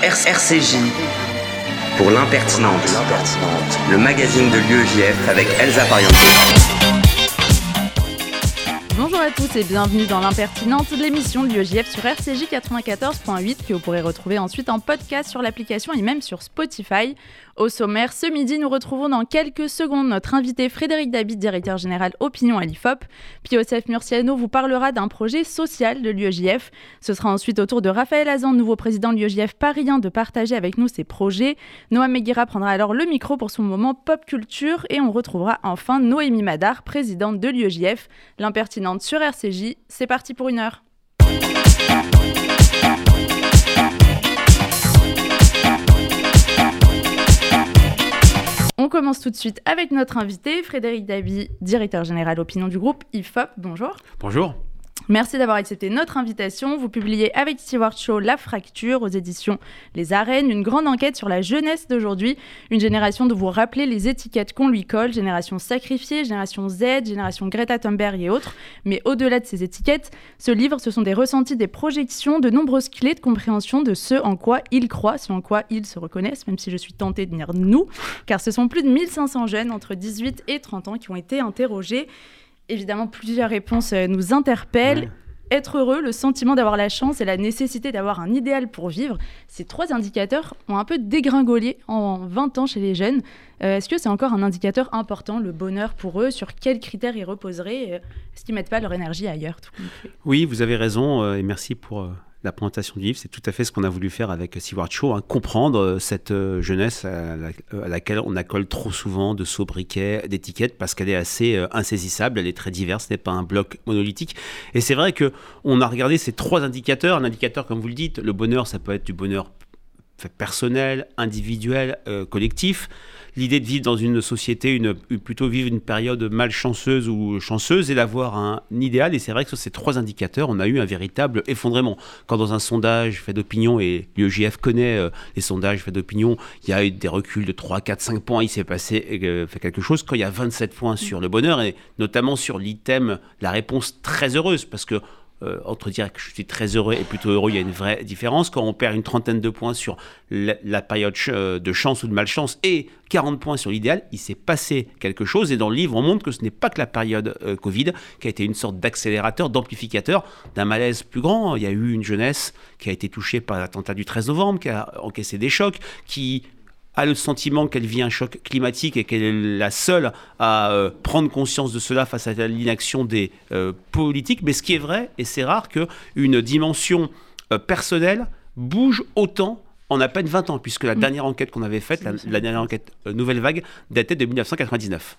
RCJ pour l'impertinente, le magazine de l'UEJF avec Elsa Pariente. Bonjour à tous et bienvenue dans l'impertinente, l'émission de l'UEJF sur RCJ 94.8 que vous pourrez retrouver ensuite en podcast sur l'application et même sur Spotify. Au sommaire, ce midi, nous retrouvons dans quelques secondes notre invité Frédéric David, directeur général Opinion à l'IFOP. Puis Murciano vous parlera d'un projet social de l'UEJF. Ce sera ensuite au tour de Raphaël Azan, nouveau président de l'UEJF parisien, de partager avec nous ses projets. Noah Meguira prendra alors le micro pour son moment pop culture et on retrouvera enfin Noémie Madar, présidente de l'UEJF. L'impertinente sur RCJ, c'est parti pour une heure. On commence tout de suite avec notre invité, Frédéric Davy, directeur général opinion du groupe IFOP. Bonjour. Bonjour. Merci d'avoir accepté notre invitation. Vous publiez avec Stewart Shaw La Fracture aux éditions Les Arènes, une grande enquête sur la jeunesse d'aujourd'hui, une génération de vous rappeler les étiquettes qu'on lui colle, génération sacrifiée, génération Z, génération Greta Thunberg et autres. Mais au-delà de ces étiquettes, ce livre, ce sont des ressentis, des projections, de nombreuses clés de compréhension de ce en quoi ils croient, ce en quoi ils se reconnaissent, même si je suis tentée de dire nous, car ce sont plus de 1500 jeunes entre 18 et 30 ans qui ont été interrogés évidemment, plusieurs réponses euh, nous interpellent. Être heureux, le sentiment d'avoir la chance et la nécessité d'avoir un idéal pour vivre, ces trois indicateurs ont un peu dégringolé en 20 ans chez les jeunes. Euh, est-ce que c'est encore un indicateur important, le bonheur pour eux? Sur quels critères ils reposeraient? Euh, Est-ce qu'ils mettent pas leur énergie ailleurs Oui, vous avez raison et merci pour la présentation du livre, c'est tout à fait ce qu'on a voulu faire avec Seward Shaw, hein, comprendre euh, cette euh, jeunesse à, laquelle on accole trop souvent de sobriquets, d'étiquettes, parce qu'elle est assez euh, insaisissable, elle est très diverse, ce n'est pas un bloc monolithique. Et c'est vrai que on a regardé ces trois indicateurs. Un indicateur, comme vous le dites, le bonheur, ça peut être du bonheur personnel, individuel, collectif l'idée de vivre dans une société, une, plutôt vivre une période malchanceuse ou chanceuse et d'avoir un idéal. Et c'est vrai que sur ces trois indicateurs, on a eu un véritable effondrement. Quand dans un sondage fait d'opinion, et l'UEJF connaît euh, les sondages faits d'opinion, il y a eu des reculs de 3, 4, 5 points, il s'est passé euh, fait quelque chose. Quand il y a 27 points sur le bonheur, et notamment sur l'item, la réponse très heureuse, parce que euh, entre dire que je suis très heureux et plutôt heureux, il y a une vraie différence. Quand on perd une trentaine de points sur la, période euh, de chance ou de malchance et 40 points sur l'idéal, il s'est passé quelque chose. Et dans le livre, on montre que ce n'est pas que la période euh, Covid qui a été une sorte d'accélérateur, d'amplificateur d'un malaise plus grand. Il y a eu une jeunesse qui a été touchée par l'attentat du 13 novembre, qui a encaissé des chocs, qui a le sentiment qu'elle vit un choc climatique et qu'elle est la seule à euh, prendre conscience de cela face à l'inaction des euh, politiques. Mais ce qui est vrai, et c'est rare, qu'une dimension euh, personnelle bouge autant en à peine 20 ans, puisque la mm. dernière enquête qu'on avait faite, la, dernière enquête Nouvelle Vague, datait de 1999.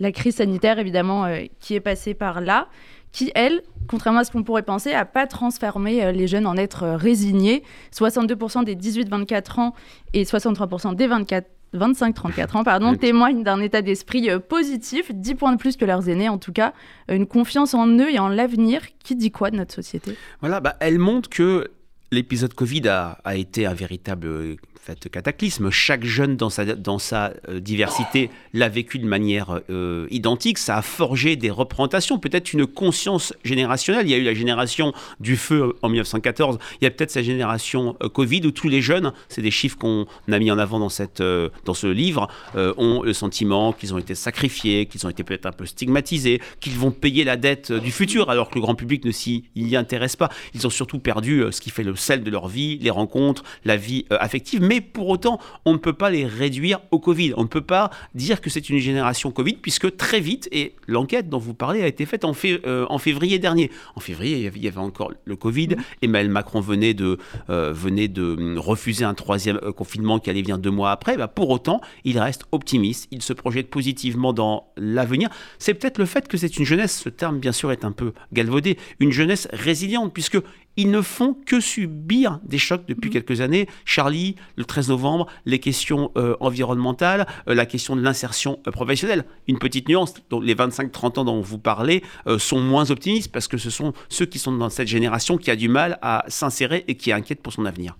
La crise sanitaire, évidemment, qui est passée par là qui, elle, contrairement à ce qu'on pourrait penser, n'a pas transformé euh, les jeunes en êtres euh, résignés. 62% des 18-24 ans et 63% des 25-34 ans pardon, témoignent d'un état d'esprit euh, positif, 10 points de plus que leurs aînés en tout cas, une confiance en eux et en l'avenir. Qui dit quoi de notre société? Voilà, bah, elle montre que l'épisode Covid a, a, été un véritable fait cataclysme. Chaque jeune dans sa, dans sa euh, diversité l'a vécu de manière euh, identique. Ça a forgé des représentations, peut-être une conscience générationnelle. Il y a eu la génération du feu euh, en 1914. Il y a peut-être sa génération Covid où tous les jeunes, c'est des chiffres qu'on a mis en avant dans, cette, dans ce livre, ont le sentiment qu'ils ont été sacrifiés, qu'ils ont été peut-être un peu stigmatisés, qu'ils vont payer la dette du futur alors que le grand public ne s'y intéresse pas. Ils ont surtout perdu ce qui fait le sel de leur vie, les rencontres, la vie affective. Mais pour autant, on ne peut pas les réduire au Covid. On ne peut pas dire que c'est une génération Covid, puisque très vite, et l'enquête dont vous parlez a été faite en, euh, en février dernier. En février, il y avait encore le Covid. Mmh. Emmanuel Macron venait de, euh, venait de hum, refuser un troisième euh, confinement qui allait venir deux mois après. Bah, pour autant, il reste optimiste. Il se projette positivement dans l'avenir. C'est peut-être le fait que c'est une jeunesse, ce terme bien sûr est un peu galvaudé, une jeunesse résiliente, puisque ils ne font que subir des chocs depuis mmh. quelques années. Charlie, le 13 novembre, les questions euh, environnementales, euh, la question de l'insertion euh, professionnelle. Une petite nuance, donc les 25-30 ans dont vous parlez sont moins optimistes parce que ce sont ceux qui sont dans cette génération qui a du mal à s'insérer et qui est inquiète pour son avenir.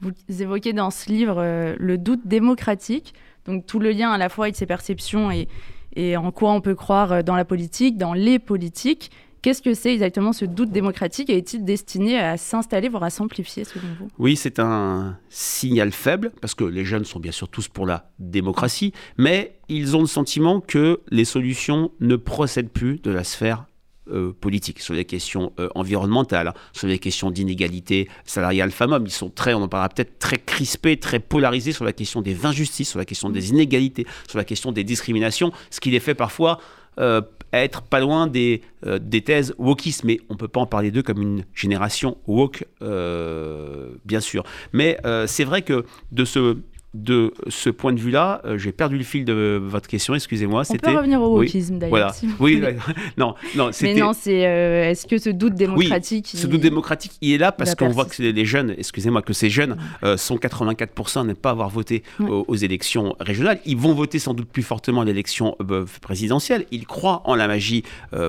Vous évoquez dans ce livre le doute démocratique, donc tout le lien à la fois avec ses perceptions et, et en quoi on peut croire dans la politique, dans les politiques Qu'est-ce que c'est exactement ce doute démocratique et est-il destiné à s'installer, voire à s'amplifier selon vous? Oui, c'est un signal faible, parce que les jeunes sont bien sûr tous pour la démocratie, mais ils ont le sentiment que les solutions ne procèdent plus de la sphère euh, politique, sur les questions euh, environnementales, sur les questions d'inégalité salariale femmes-hommes. Ils sont très, on en parlera peut-être, très crispés, très polarisés sur la question des injustices, sur la question des inégalités, sur la question des discriminations, ce qui les fait parfois euh, être pas loin des, euh, des thèses wokistes, mais on peut pas en parler d'eux comme une génération woke, euh, bien sûr. Mais c'est vrai que de ce de ce point de vue-là, euh, j'ai perdu le fil de votre question, excusez-moi. On peut revenir au wokisme d'ailleurs. oui, non, non, Mais non, c'est euh, est-ce que ce doute démocratique. Oui, ce doute démocratique, il est là parce qu'on voit que les jeunes, excusez-moi, que ces jeunes euh, sont 84% à ne pas avoir voté aux, élections régionales. Ils vont voter sans doute plus fortement à l'élection présidentielle. Ils croient en la magie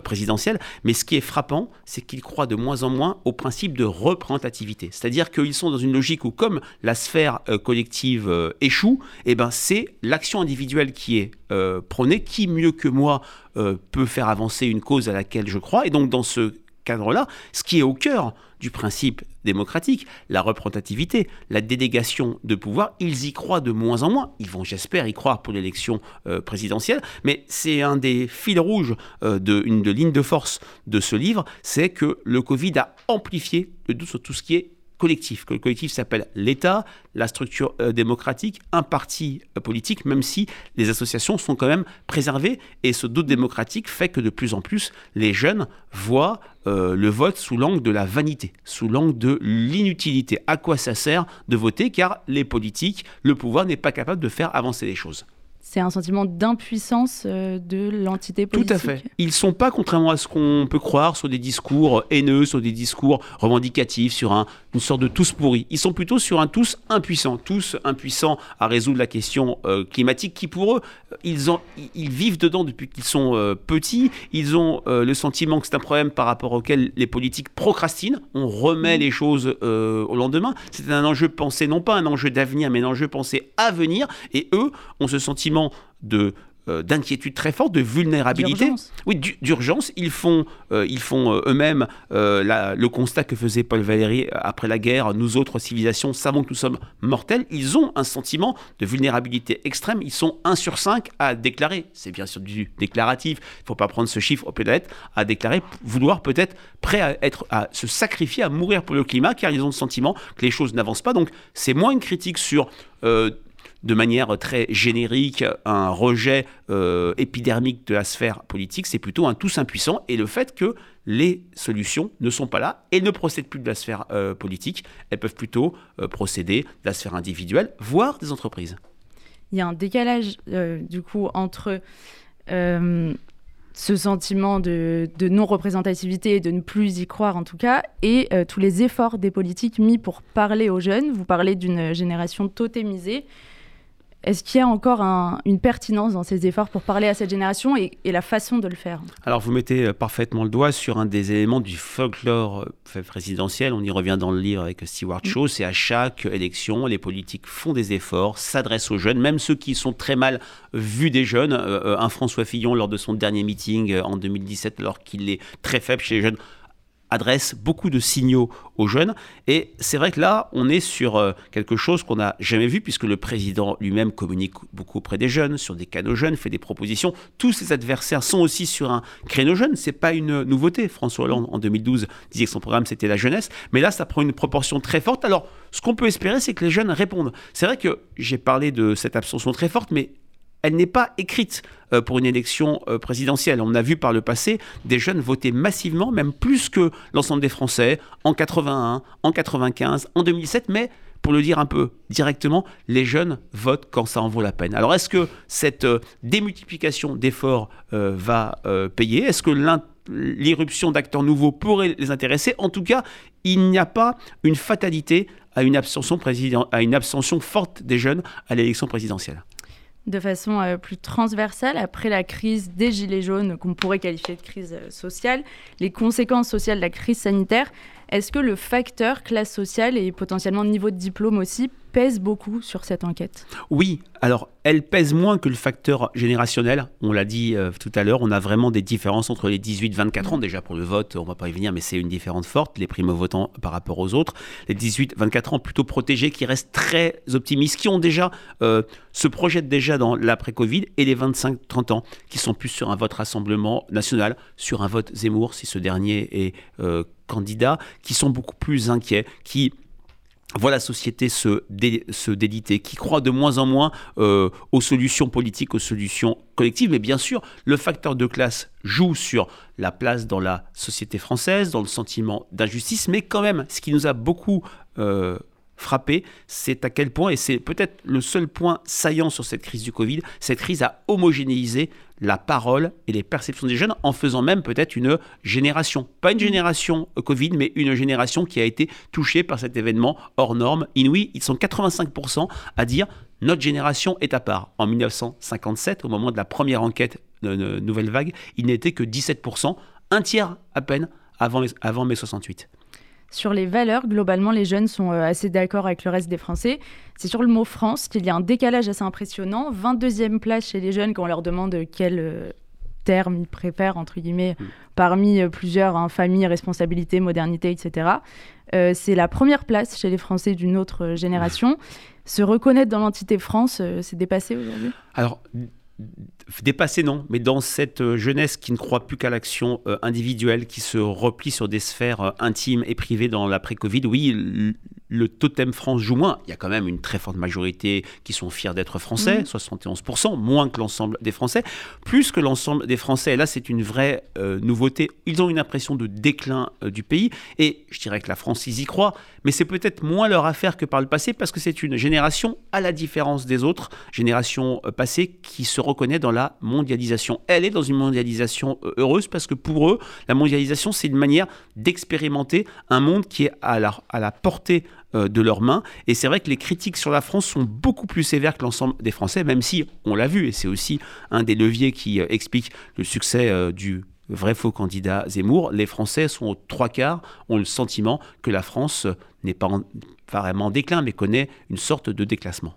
présidentielle. Mais ce qui est frappant, c'est qu'ils croient de moins en moins au principe de représentativité. C'est-à-dire qu'ils sont dans une logique où, comme la sphère collective échoue, eh ben, c'est l'action individuelle qui est euh, prônée. Qui mieux que moi euh, peut faire avancer une cause à laquelle je crois? Et donc dans ce cadre-là, ce qui est au cœur du principe démocratique, la représentativité, la délégation de pouvoir, ils y croient de moins en moins. Ils vont, j'espère, y croire pour l'élection euh, présidentielle, mais c'est un des fils rouges, de, une de lignes de force de ce livre, c'est que le Covid a amplifié le doute sur tout ce qui est collectif, le collectif s'appelle l'État, la structure euh, démocratique, un parti euh, politique, même si les associations sont quand même préservées. Et ce doute démocratique fait que de plus en plus, les jeunes voient euh, le vote sous l'angle de la vanité, sous l'angle de l'inutilité. À quoi ça sert de voter? Car les politiques, le pouvoir n'est pas capable de faire avancer les choses c'est un sentiment d'impuissance euh, de l'entité politique. Tout à fait. Ils ne sont pas, contrairement à ce qu'on peut croire, sur des discours haineux, sur des discours revendicatifs, sur un, une sorte de tous pourris. Ils sont plutôt sur un tous impuissant, tous impuissants à résoudre la question euh, climatique qui, pour eux, ils, ont, ils vivent dedans depuis qu'ils sont euh, petits. Ils ont le sentiment que c'est un problème par rapport auquel les politiques procrastinent. On remet mmh. les choses au lendemain. C'est un enjeu pensé, non pas un enjeu d'avenir, mais un enjeu pensé à venir. Et eux ont ce sentiment de euh, d'inquiétude très forte, de vulnérabilité. Oui, d'urgence. Ils font, euh, ils font euh, eux-mêmes le constat que faisait Paul Valéry après la guerre. Nous autres civilisations savons que nous sommes mortels. Ils ont un sentiment de vulnérabilité extrême. Ils sont 1 sur 5 à déclarer, c'est bien sûr du déclaratif, il ne faut pas prendre ce chiffre au pied de la lettre, à déclarer vouloir peut-être prêt à, être, à se sacrifier, à mourir pour le climat, car ils ont le sentiment que les choses n'avancent pas. Donc c'est moins une critique sur de manière très générique un rejet euh, épidermique de la sphère politique, c'est plutôt un tous impuissant et le fait que les solutions ne sont pas là et ne procèdent plus de la sphère euh, politique, elles peuvent plutôt euh, procéder de la sphère individuelle, voire des entreprises. Il y a un décalage du coup entre ce sentiment de, non-représentativité, de ne plus y croire en tout cas, et tous les efforts des politiques mis pour parler aux jeunes. Vous parlez d'une génération totémisée. Est-ce qu'il y a encore une pertinence dans ces efforts pour parler à cette génération et, la façon de le faire Alors vous mettez euh, parfaitement le doigt sur un des éléments du folklore euh, présidentiel. On y revient dans le livre avec Stewart. Shaw. C'est à chaque élection, les politiques font des efforts, s'adressent aux jeunes, même ceux qui sont très mal vus des jeunes. Euh, un François Fillon, lors de son dernier meeting en 2017, alors qu'il est très faible chez les jeunes, adresse beaucoup de signaux aux jeunes. Et c'est vrai que là, on est sur euh, quelque chose qu'on n'a jamais vu, puisque le président lui-même communique beaucoup auprès des jeunes, sur des canaux jeunes, fait des propositions. Tous ses adversaires sont aussi sur un créneau jeune. C'est pas une nouveauté. François Hollande, en 2012, disait que son programme, c'était la jeunesse. Mais là, ça prend une proportion très forte. Alors, ce qu'on peut espérer, c'est que les jeunes répondent. C'est vrai que j'ai parlé de cette abstention très forte, mais elle n'est pas écrite euh, pour une élection euh, présidentielle. On a vu par le passé des jeunes voter massivement, même plus que l'ensemble des Français, en 81, en 95, en 2007, mais pour le dire un peu directement, les jeunes votent quand ça en vaut la peine. Alors est-ce que cette euh, démultiplication d'efforts va payer? Est-ce que l'irruption d'acteurs nouveaux pourrait les intéresser? En tout cas, il n'y a pas une fatalité à une abstention, à une abstention forte des jeunes à l'élection présidentielle de façon euh, plus transversale, après la crise des Gilets jaunes, qu'on pourrait qualifier de crise euh, sociale, les conséquences sociales de la crise sanitaire, est-ce que le facteur classe sociale et potentiellement niveau de diplôme aussi pèse beaucoup sur cette enquête Oui, alors elle pèse moins que le facteur générationnel. On l'a dit euh, tout à l'heure, on a vraiment des différences entre les 18-24 ans. Déjà pour le vote, on va pas y venir, mais c'est une différence forte, les primo-votants par rapport aux autres. Les 18-24 ans plutôt protégés, qui restent très optimistes, qui ont déjà, euh, se projettent déjà dans l'après-Covid, et les 25-30 ans, qui sont plus sur un vote Rassemblement national, sur un vote Zemmour, si ce dernier est euh, candidat, qui sont beaucoup plus inquiets, qui voit la société se, se déliter, qui croit de moins en moins euh, aux solutions politiques, aux solutions collectives. Mais bien sûr, le facteur de classe joue sur la place dans la société française, dans le sentiment d'injustice, mais quand même, ce qui nous a beaucoup euh, frappé, c'est à quel point, et c'est peut-être le seul point saillant sur cette crise du Covid, cette crise a homogénéisé la parole et les perceptions des jeunes en faisant même peut-être une génération. Pas une génération Covid, mais une génération qui a été touchée par cet événement hors norme, inouï. Ils sont 85% à dire notre génération est à part. En 1957, au moment de la première enquête de Nouvelle Vague, il n'était que 17%, un tiers à peine avant, avant mai 68. Sur les valeurs, globalement, les jeunes sont euh, assez d'accord avec le reste des Français. C'est sur le mot France qu'il y a un décalage assez impressionnant. 22e place chez les jeunes quand on leur demande quel euh, terme ils préfèrent, entre guillemets, mm. parmi euh, plusieurs, hein, famille, responsabilité, modernité, etc. c'est la première place chez les Français d'une autre génération. Se reconnaître dans l'entité France, c'est dépassé aujourd'hui? Alors, Dépassé, non, mais dans cette euh, jeunesse qui ne croit plus qu'à l'action euh, individuelle, qui se replie sur des sphères euh, intimes et privées dans l'après-Covid, oui, le totem France joue moins. Il y a quand même une très forte majorité qui sont fiers d'être français, 71%, mmh. moins que l'ensemble des Français, plus que l'ensemble des Français. Et là, c'est une vraie nouveauté. Ils ont une impression de déclin du pays, et je dirais que la France, ils y croient, mais c'est peut-être moins leur affaire que par le passé, parce que c'est une génération, à la différence des autres générations passées, qui se reconnaît dans la mondialisation. Elle est dans une mondialisation euh, heureuse parce que pour eux, la mondialisation, c'est une manière d'expérimenter un monde qui est à la, à la portée euh, de leurs mains. Et c'est vrai que les critiques sur la France sont beaucoup plus sévères que l'ensemble des Français, même si, on l'a vu, et c'est aussi un des leviers qui euh, explique le succès du vrai faux candidat Zemmour, les Français sont aux trois quarts, ont le sentiment que la France n'est pas vraiment en déclin, mais connaît une sorte de déclassement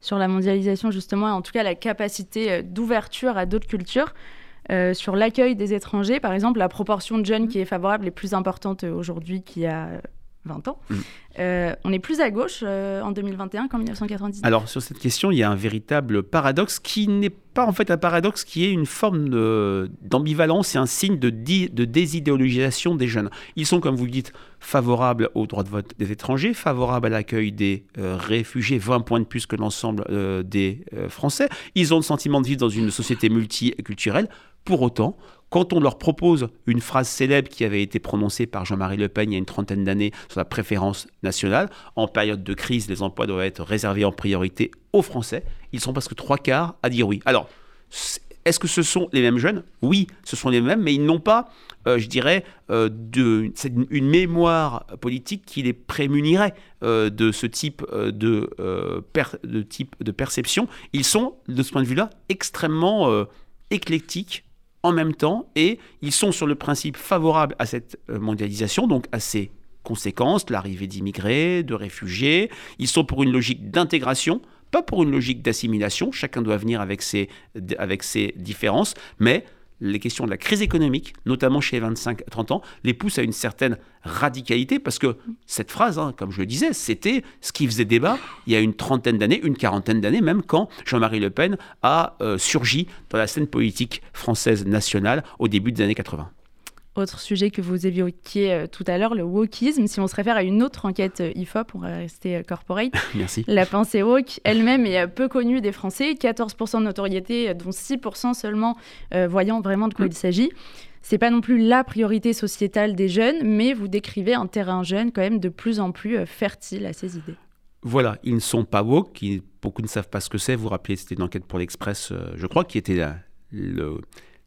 sur la mondialisation justement, et en tout cas la capacité euh, d'ouverture à d'autres cultures. Euh, sur l'accueil des étrangers, par exemple, la proportion de jeunes qui est favorable est plus importante euh, aujourd'hui qu'il y a 20 ans. Mm. Euh, on est plus à gauche euh, en 2021 qu'en 1999. Alors sur cette question, il y a un véritable paradoxe qui n'est pas en fait un paradoxe, qui est une forme d'ambivalence et un signe de, de désidéologisation des jeunes. Ils sont, comme vous le dites, favorables au droit de vote des étrangers, favorables à l'accueil des euh, réfugiés, 20 points de plus que l'ensemble des Français. Ils ont le sentiment de vivre dans une société multiculturelle. Pour autant, quand on leur propose une phrase célèbre qui avait été prononcée par Jean-Marie Le Pen il y a une trentaine d'années sur la préférence nationale, en période de crise, les emplois doivent être réservés en priorité aux Français, ils sont presque trois quarts à dire oui. Alors, est-ce que ce sont les mêmes jeunes? Oui, ce sont les mêmes, mais ils n'ont pas, euh, je dirais, euh, une mémoire politique qui les prémunirait euh, de ce type de, type de perception. Ils sont, de ce point de vue-là, extrêmement éclectiques en même temps et ils sont sur le principe favorable à cette euh, mondialisation, donc à ses conséquences, l'arrivée d'immigrés, de réfugiés. Ils sont pour une logique d'intégration, pas pour une logique d'assimilation. Chacun doit venir avec ses, avec ses différences, mais les questions de la crise économique, notamment chez les 25-30 ans, les poussent à une certaine radicalité, parce que cette phrase, hein, comme je le disais, c'était ce qui faisait débat il y a une trentaine d'années, une quarantaine d'années même, quand Jean-Marie Le Pen a euh, surgi dans la scène politique française nationale au début des années 80. Autre sujet que vous évoquiez euh, tout à l'heure, le wokisme. Si on se réfère à une autre enquête euh, IFOP, on va rester euh, corporate. Merci. La pensée woke elle-même est peu connue des Français, 14% de notoriété, dont 6% seulement voyant vraiment de quoi il s'agit. C'est pas non plus la priorité sociétale des jeunes, mais vous décrivez un terrain jeune quand même de plus en plus fertile à ces idées. Voilà, ils ne sont pas woke, beaucoup ne savent pas ce que c'est. Vous vous rappelez, c'était une enquête pour l'Express, je crois, qui était le,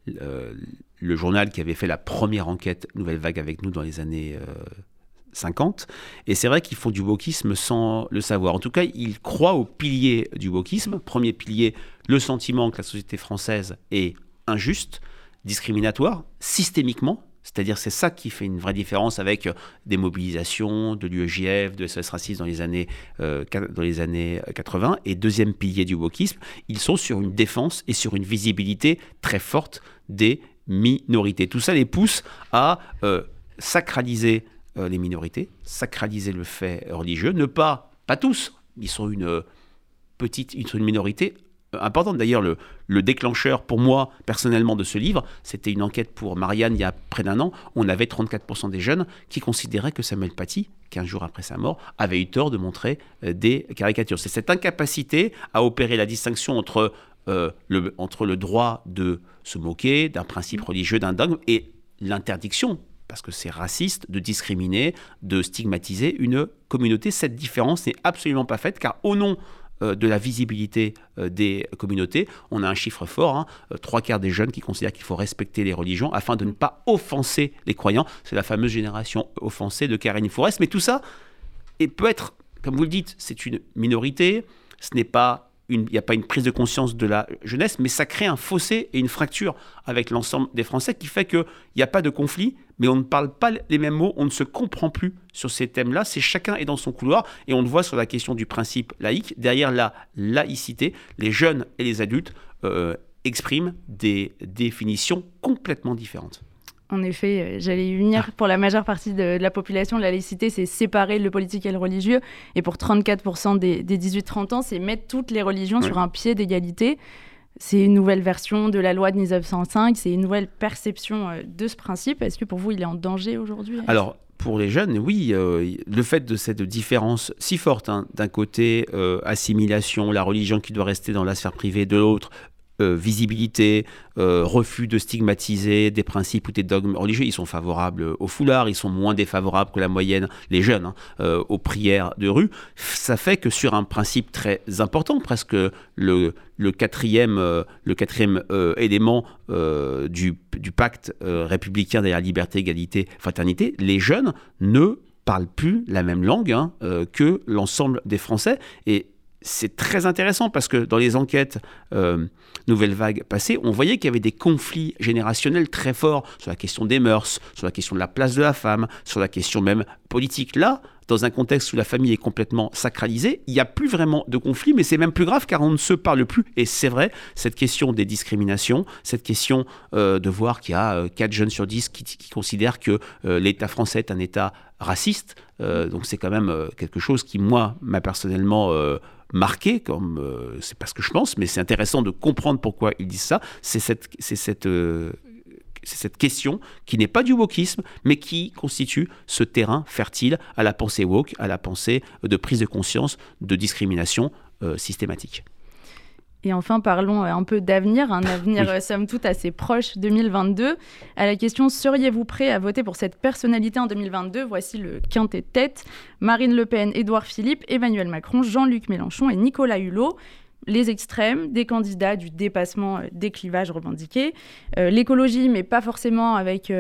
le journal qui avait fait la première enquête Nouvelle Vague avec nous dans les années 50. Euh, Et c'est vrai qu'ils font du wokisme sans le savoir. En tout cas, ils croient au pilier du wokisme. Premier pilier, le sentiment que la société française est injuste, discriminatoire, systémiquement, C'est-à-dire c'est ça qui fait une vraie différence avec euh, des mobilisations de l'UEJF, de SOS Racisme dans les années, euh, dans les années 80. Et deuxième pilier du wokisme, ils sont sur une défense et sur une visibilité très forte des minorités. Tout ça les pousse à sacraliser les minorités, sacraliser le fait religieux, ne pas, pas tous, ils sont une petite, ils sont une minorité importante. D'ailleurs, le, le, déclencheur pour moi, personnellement, de ce livre, c'était une enquête pour Marianne il y a près d'un an. On avait 34% des jeunes qui considéraient que Samuel Paty, 15 jours après sa mort, avait eu tort de montrer euh, des caricatures. C'est cette incapacité à opérer la distinction entre, euh, le, entre le droit de se moquer d'un principe religieux, d'un dogme, et l'interdiction parce que c'est raciste de discriminer, de stigmatiser une communauté. Cette différence n'est absolument pas faite, car au nom euh, de la visibilité euh, des communautés. On a un chiffre fort, hein, trois quarts des jeunes qui considèrent qu'il faut respecter les religions afin de ne pas offenser les croyants. C'est la fameuse génération offensée de Karine Forest. Mais tout ça et peut être, comme vous le dites, c'est une minorité, ce n'est pas il n'y a pas une prise de conscience de la jeunesse, mais ça crée un fossé et une fracture avec l'ensemble des Français qui fait qu'il n'y a pas de conflit, mais on ne parle pas les mêmes mots, on ne se comprend plus sur ces thèmes-là. C'est chacun est dans son couloir et on le voit sur la question du principe laïque. Derrière la laïcité, les jeunes et les adultes euh, expriment des définitions complètement différentes. En effet, euh, j'allais y venir. Ah. Pour la majeure partie de, la population, la laïcité, c'est séparer le politique et le religieux. Et pour 34% des, 18-30 ans, c'est mettre toutes les religions sur un pied d'égalité. C'est une nouvelle version de la loi de 1905, c'est une nouvelle perception euh, de ce principe. Est-ce que pour vous, il est en danger aujourd'hui Alors, pour les jeunes, oui, euh, le fait de cette différence si forte, hein, d'un côté, assimilation, la religion qui doit rester dans la sphère privée, de l'autre, euh, visibilité, euh, refus de stigmatiser des principes ou des dogmes religieux. Ils sont favorables au foulard, ils sont moins défavorables que la moyenne, les jeunes, hein, euh, aux prières de rue. Ça fait que sur un principe très important, presque le, quatrième, le quatrième élément du, pacte républicain de la liberté, égalité, fraternité, les jeunes ne parlent plus la même langue hein, que l'ensemble des Français. Et c'est très intéressant parce que dans les enquêtes euh, Nouvelle Vague passées, on voyait qu'il y avait des conflits générationnels très forts sur la question des mœurs, sur la question de la place de la femme, sur la question même politique. Là, dans un contexte où la famille est complètement sacralisée, il n'y a plus vraiment de conflit, mais c'est même plus grave car on ne se parle plus. Et c'est vrai, cette question des discriminations, cette question euh, de voir qu'il y a 4 euh, jeunes sur 10 qui, considèrent que l'État français est un État raciste, donc c'est quand même quelque chose qui, moi, m'a personnellement marqué, comme euh, c'est pas ce que je pense, mais c'est intéressant de comprendre pourquoi ils disent ça. Euh, c'est cette question qui n'est pas du wokisme, mais qui constitue ce terrain fertile à la pensée woke, à la pensée de prise de conscience de discrimination euh, systématique. Et enfin, parlons euh, un peu d'avenir, un avenir euh, somme toute assez proche 2022. À la question seriez-vous prêt à voter pour cette personnalité en 2022 Voici le quintet tête. Marine Le Pen, Édouard Philippe, Emmanuel Macron, Jean-Luc Mélenchon et Nicolas Hulot. Les extrêmes, des candidats du dépassement euh, des clivages revendiqués, l'écologie, mais pas forcément avec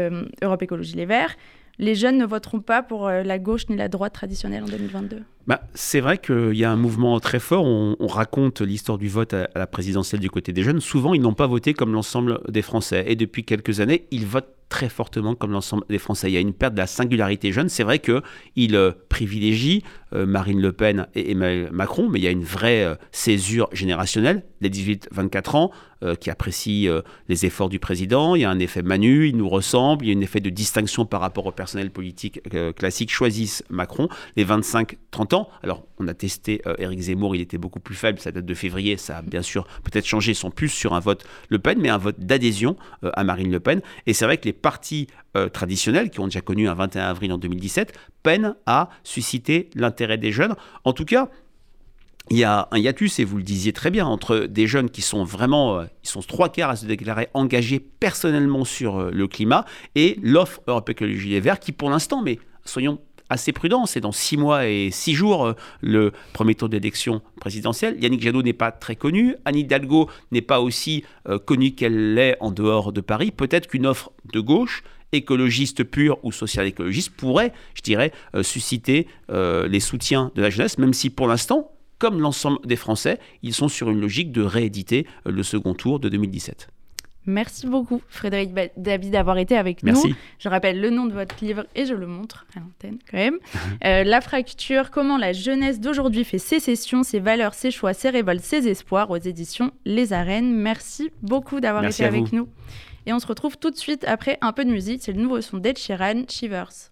Europe Écologie Les Verts, les jeunes ne voteront pas pour la gauche ni la droite traditionnelle en 2022 bah, c'est vrai qu'il y a un mouvement très fort. On, raconte l'histoire du vote à, la présidentielle du côté des jeunes. Souvent, ils n'ont pas voté comme l'ensemble des Français. Et depuis quelques années, ils votent très fortement comme l'ensemble des Français. Il y a une perte de la singularité jeune. C'est vrai qu'ils euh, privilégient euh, Marine Le Pen et Emmanuel Macron, mais il y a une vraie euh, césure générationnelle. Les 18-24 ans qui apprécient les efforts du président. Il y a un effet Manu, il nous ressemble. Il y a un effet de distinction par rapport au personnel politique classique. Choisissent Macron. Les 25-30 alors, on a testé Éric Zemmour, il était beaucoup plus faible, ça date de février, ça a bien sûr peut-être changé son plus sur un vote Le Pen, mais un vote d'adhésion à Marine Le Pen. Et c'est vrai que les partis euh, traditionnels, qui ont déjà connu un 21 avril en 2017, peinent à susciter l'intérêt des jeunes. En tout cas, il y a un hiatus, et vous le disiez très bien, entre des jeunes qui sont vraiment, ils sont trois quarts à se déclarer engagés personnellement sur le climat, et l'offre Europe Écologie Les Verts, qui pour l'instant, mais soyons assez prudent. C'est dans six mois et six jours euh, le premier tour d'élection présidentielle. Yannick Jadot n'est pas très connu. Anne Hidalgo n'est pas aussi euh, connue qu'elle l'est en dehors de Paris. Peut-être qu'une offre de gauche écologiste pure ou social-écologiste pourrait, je dirais, euh, susciter les soutiens de la jeunesse, même si pour l'instant, comme l'ensemble des Français, ils sont sur une logique de rééditer le second tour de 2017. Merci beaucoup, Frédéric David, d'avoir été avec Merci. nous. Je rappelle le nom de votre livre et je le montre à l'antenne quand même. Euh, la fracture, comment la jeunesse d'aujourd'hui fait sécession, ses valeurs, ses choix, ses révoltes, ses espoirs aux éditions Les Arènes. Merci beaucoup d'avoir été avec nous. Et on se retrouve tout de suite après un peu de musique. C'est le nouveau son d'Ed Sheeran, Shivers.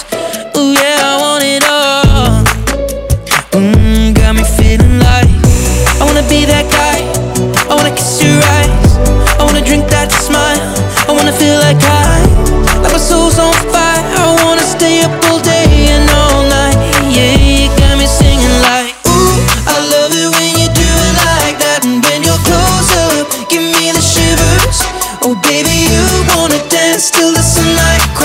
still listen like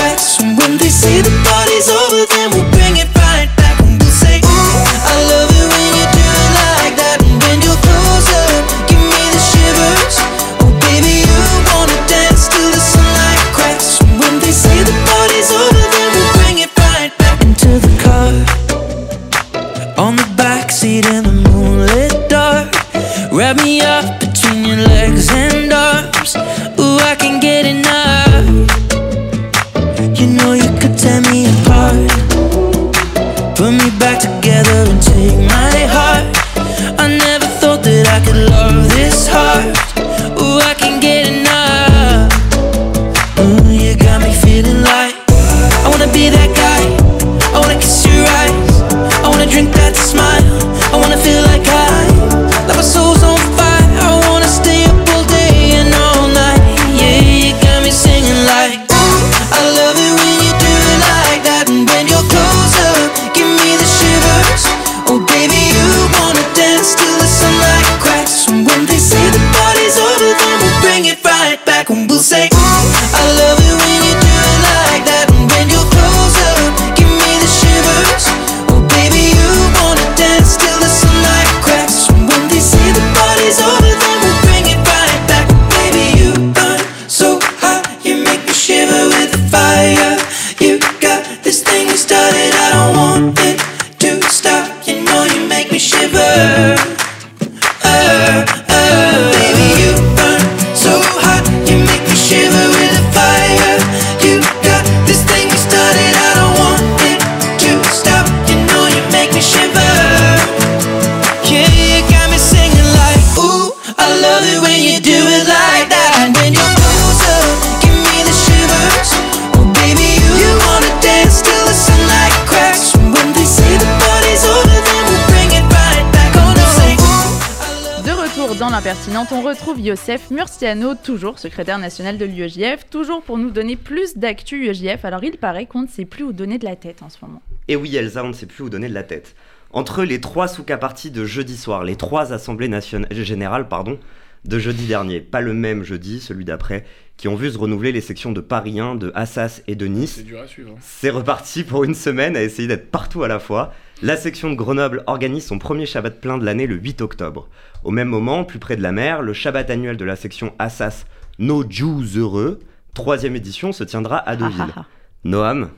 l'impertinente, on retrouve Youssef Murciano, toujours secrétaire national de l'UEJF, toujours pour nous donner plus d'actu UEJF. Alors il paraît qu'on ne sait plus où donner de la tête en ce moment. Et oui, Elsa, on ne sait plus où donner de la tête. Entre les trois sous-cas-parties de jeudi soir, les trois assemblées nationales, générales pardon, de jeudi dernier, pas le même jeudi, celui d'après, qui ont vu se renouveler les sections de Paris 1, de Assas et de Nice. C'est dur à suivre. hein. C'est reparti pour une semaine à essayer d'être partout à la fois. La section de Grenoble organise son premier Shabbat plein de l'année le 8 octobre. Au même moment, plus près de la mer, le Shabbat annuel de la section Assas No Jews Heureux, troisième édition, se tiendra à Deauville. Ah, ah, ah. Noam,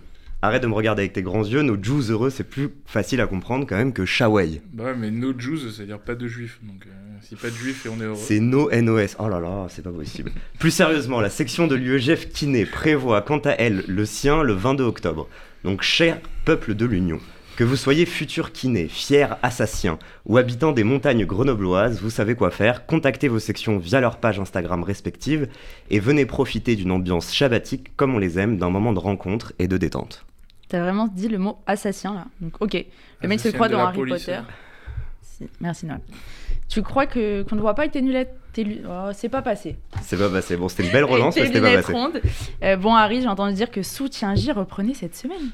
arrête de me regarder avec tes grands yeux, No Jews Heureux, c'est plus facile à comprendre quand même que Shaway. Bah ouais, mais no Jews, c'est-à-dire pas de juifs. Donc euh, si pas de juifs et on est heureux. C'est No NOS. Oh là là, c'est pas possible. Plus sérieusement, la section de l'UEGF Kiné prévoit quant à elle le sien le 22 octobre. Donc, cher peuple de l'Union, que vous soyez futur kiné, fier assassin ou habitant des montagnes grenobloises, vous savez quoi faire. Contactez vos sections via leurs pages Instagram respectives et venez profiter d'une ambiance shabbatique comme on les aime, d'un moment de rencontre et de détente. T'as vraiment dit le mot assassin là. Donc ok, le mec se croit dans Harry police, Potter. hein. Si. Merci Noël. Tu crois que qu'on ne voit pas avec tes lunettes tes lu- oh, C'est pas passé. C'est pas passé. Bon, c'était une belle relance, mais c'était pas passé. Euh, bon Harry, j'ai entendu dire que Soutien J reprenait cette semaine.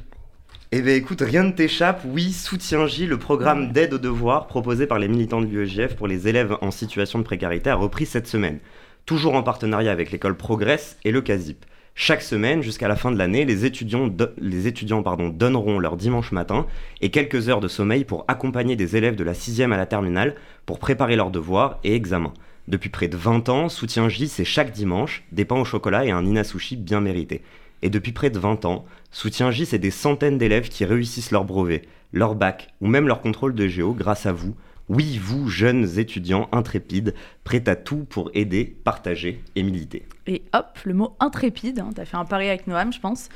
Eh bien écoute, rien ne t'échappe, oui, Soutien J, le programme d'aide aux devoirs proposé par les militants de l'UEJF pour les élèves en situation de précarité a repris cette semaine, toujours en partenariat avec l'école Progress et le CASIP. Chaque semaine, jusqu'à la fin de l'année, les étudiants, donneront leur dimanche matin et quelques heures de sommeil pour accompagner des élèves de la 6e à la terminale pour préparer leurs devoirs et examens. Depuis près de 20 ans, Soutien J, c'est chaque dimanche, des pains au chocolat et un Nina Sushi bien mérité. Et depuis près de 20 ans, Soutien J, c'est des centaines d'élèves qui réussissent leur brevet, leur bac ou même leur contrôle de géo grâce à vous, oui, vous, jeunes étudiants intrépides, prêts à tout pour aider, partager et militer. Et hop, le mot intrépide, hein, t'as fait un pari avec Noam, je pense.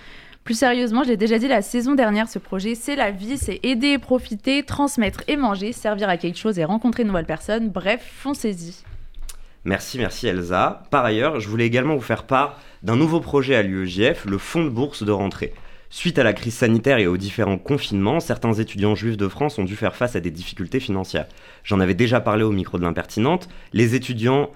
Plus sérieusement, je l'ai déjà dit la saison dernière, ce projet, c'est la vie, c'est aider et profiter, transmettre et manger, servir à quelque chose et rencontrer de nouvelles personnes. Bref, foncez-y. Merci, merci Elsa. Par ailleurs, je voulais également vous faire part d'un nouveau projet à l'UEJF, le fonds de bourse de rentrée. Suite à la crise sanitaire et aux différents confinements, certains étudiants juifs de France ont dû faire face à des difficultés financières. J'en avais déjà parlé au micro de l'impertinente. Les étudiants,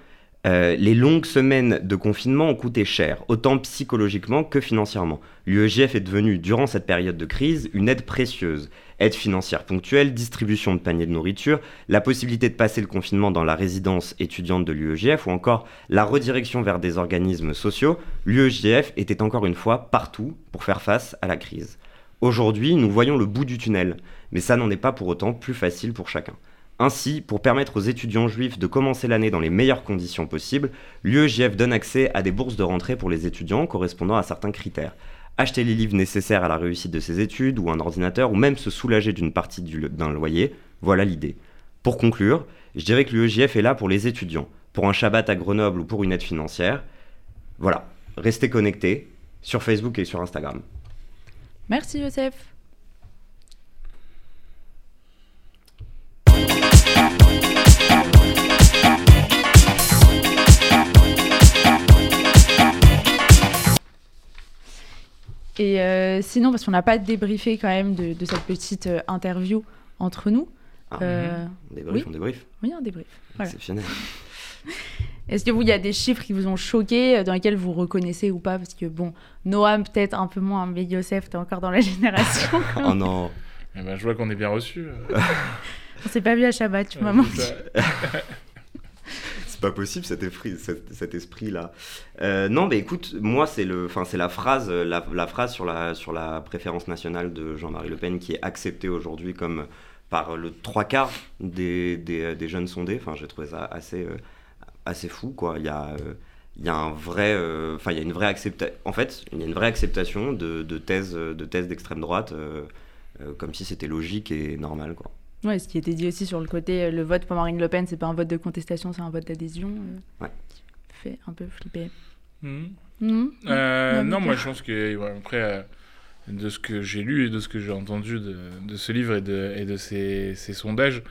euh, les longues semaines de confinement ont coûté cher, autant psychologiquement que financièrement. L'UEJF est devenu, durant cette période de crise, une aide précieuse aide financière ponctuelle, distribution de paniers de nourriture, la possibilité de passer le confinement dans la résidence étudiante de l'UEJF ou encore la redirection vers des organismes sociaux, l'UEJF était encore une fois partout pour faire face à la crise. Aujourd'hui, nous voyons le bout du tunnel, mais ça n'en est pas pour autant plus facile pour chacun. Ainsi, pour permettre aux étudiants juifs de commencer l'année dans les meilleures conditions possibles, l'UEJF donne accès à des bourses de rentrée pour les étudiants correspondant à certains critères acheter les livres nécessaires à la réussite de ses études ou un ordinateur ou même se soulager d'une partie d'un loyer, voilà l'idée. Pour conclure, je dirais que l'UEJF est là pour les étudiants, pour un Shabbat à Grenoble ou pour une aide financière. Voilà, restez connectés sur Facebook et sur Instagram. Merci Joseph. Et euh, sinon, parce qu'on n'a pas débriefé quand même de, cette petite euh, interview entre nous. Ah, euh, on débrief, oui on débrief. Oui, on débrief. Exceptionnel. Est-ce que vous, il y a des chiffres qui vous ont choqué, dans lesquels vous reconnaissez ou pas? Parce que bon, Noam peut-être un peu moins, mais Youssef, t'es encore dans la génération. oh non. Eh ben, je vois qu'on est bien reçu. on s'est pas vu à Shabbat, tu m'as menti pas possible cet esprit, esprit-là. Euh, non, mais écoute, moi, c'est le, enfin, c'est la phrase, la, phrase sur la, sur la préférence nationale de Jean-Marie Le Pen qui est acceptée aujourd'hui comme par le trois quarts des, des, jeunes sondés. Enfin, j'ai trouvé ça assez, euh, assez fou, quoi. Il y a, euh, il y a un vrai, enfin, il y a une vraie acceptation. En fait, il y a une vraie acceptation de, de thèses, de d'extrême droite, comme si c'était logique et normal, quoi. Ouais, ce qui était dit aussi sur le côté, euh, le vote pour Marine Le Pen, c'est pas un vote de contestation, c'est un vote d'adhésion. Euh, ouais. Qui fait un peu flipper. Mmh. Mmh. Euh, non, moi je pense que, après, de ce que j'ai lu et de ce que j'ai entendu de, de, ce livre et de, et de ces, ces, sondages,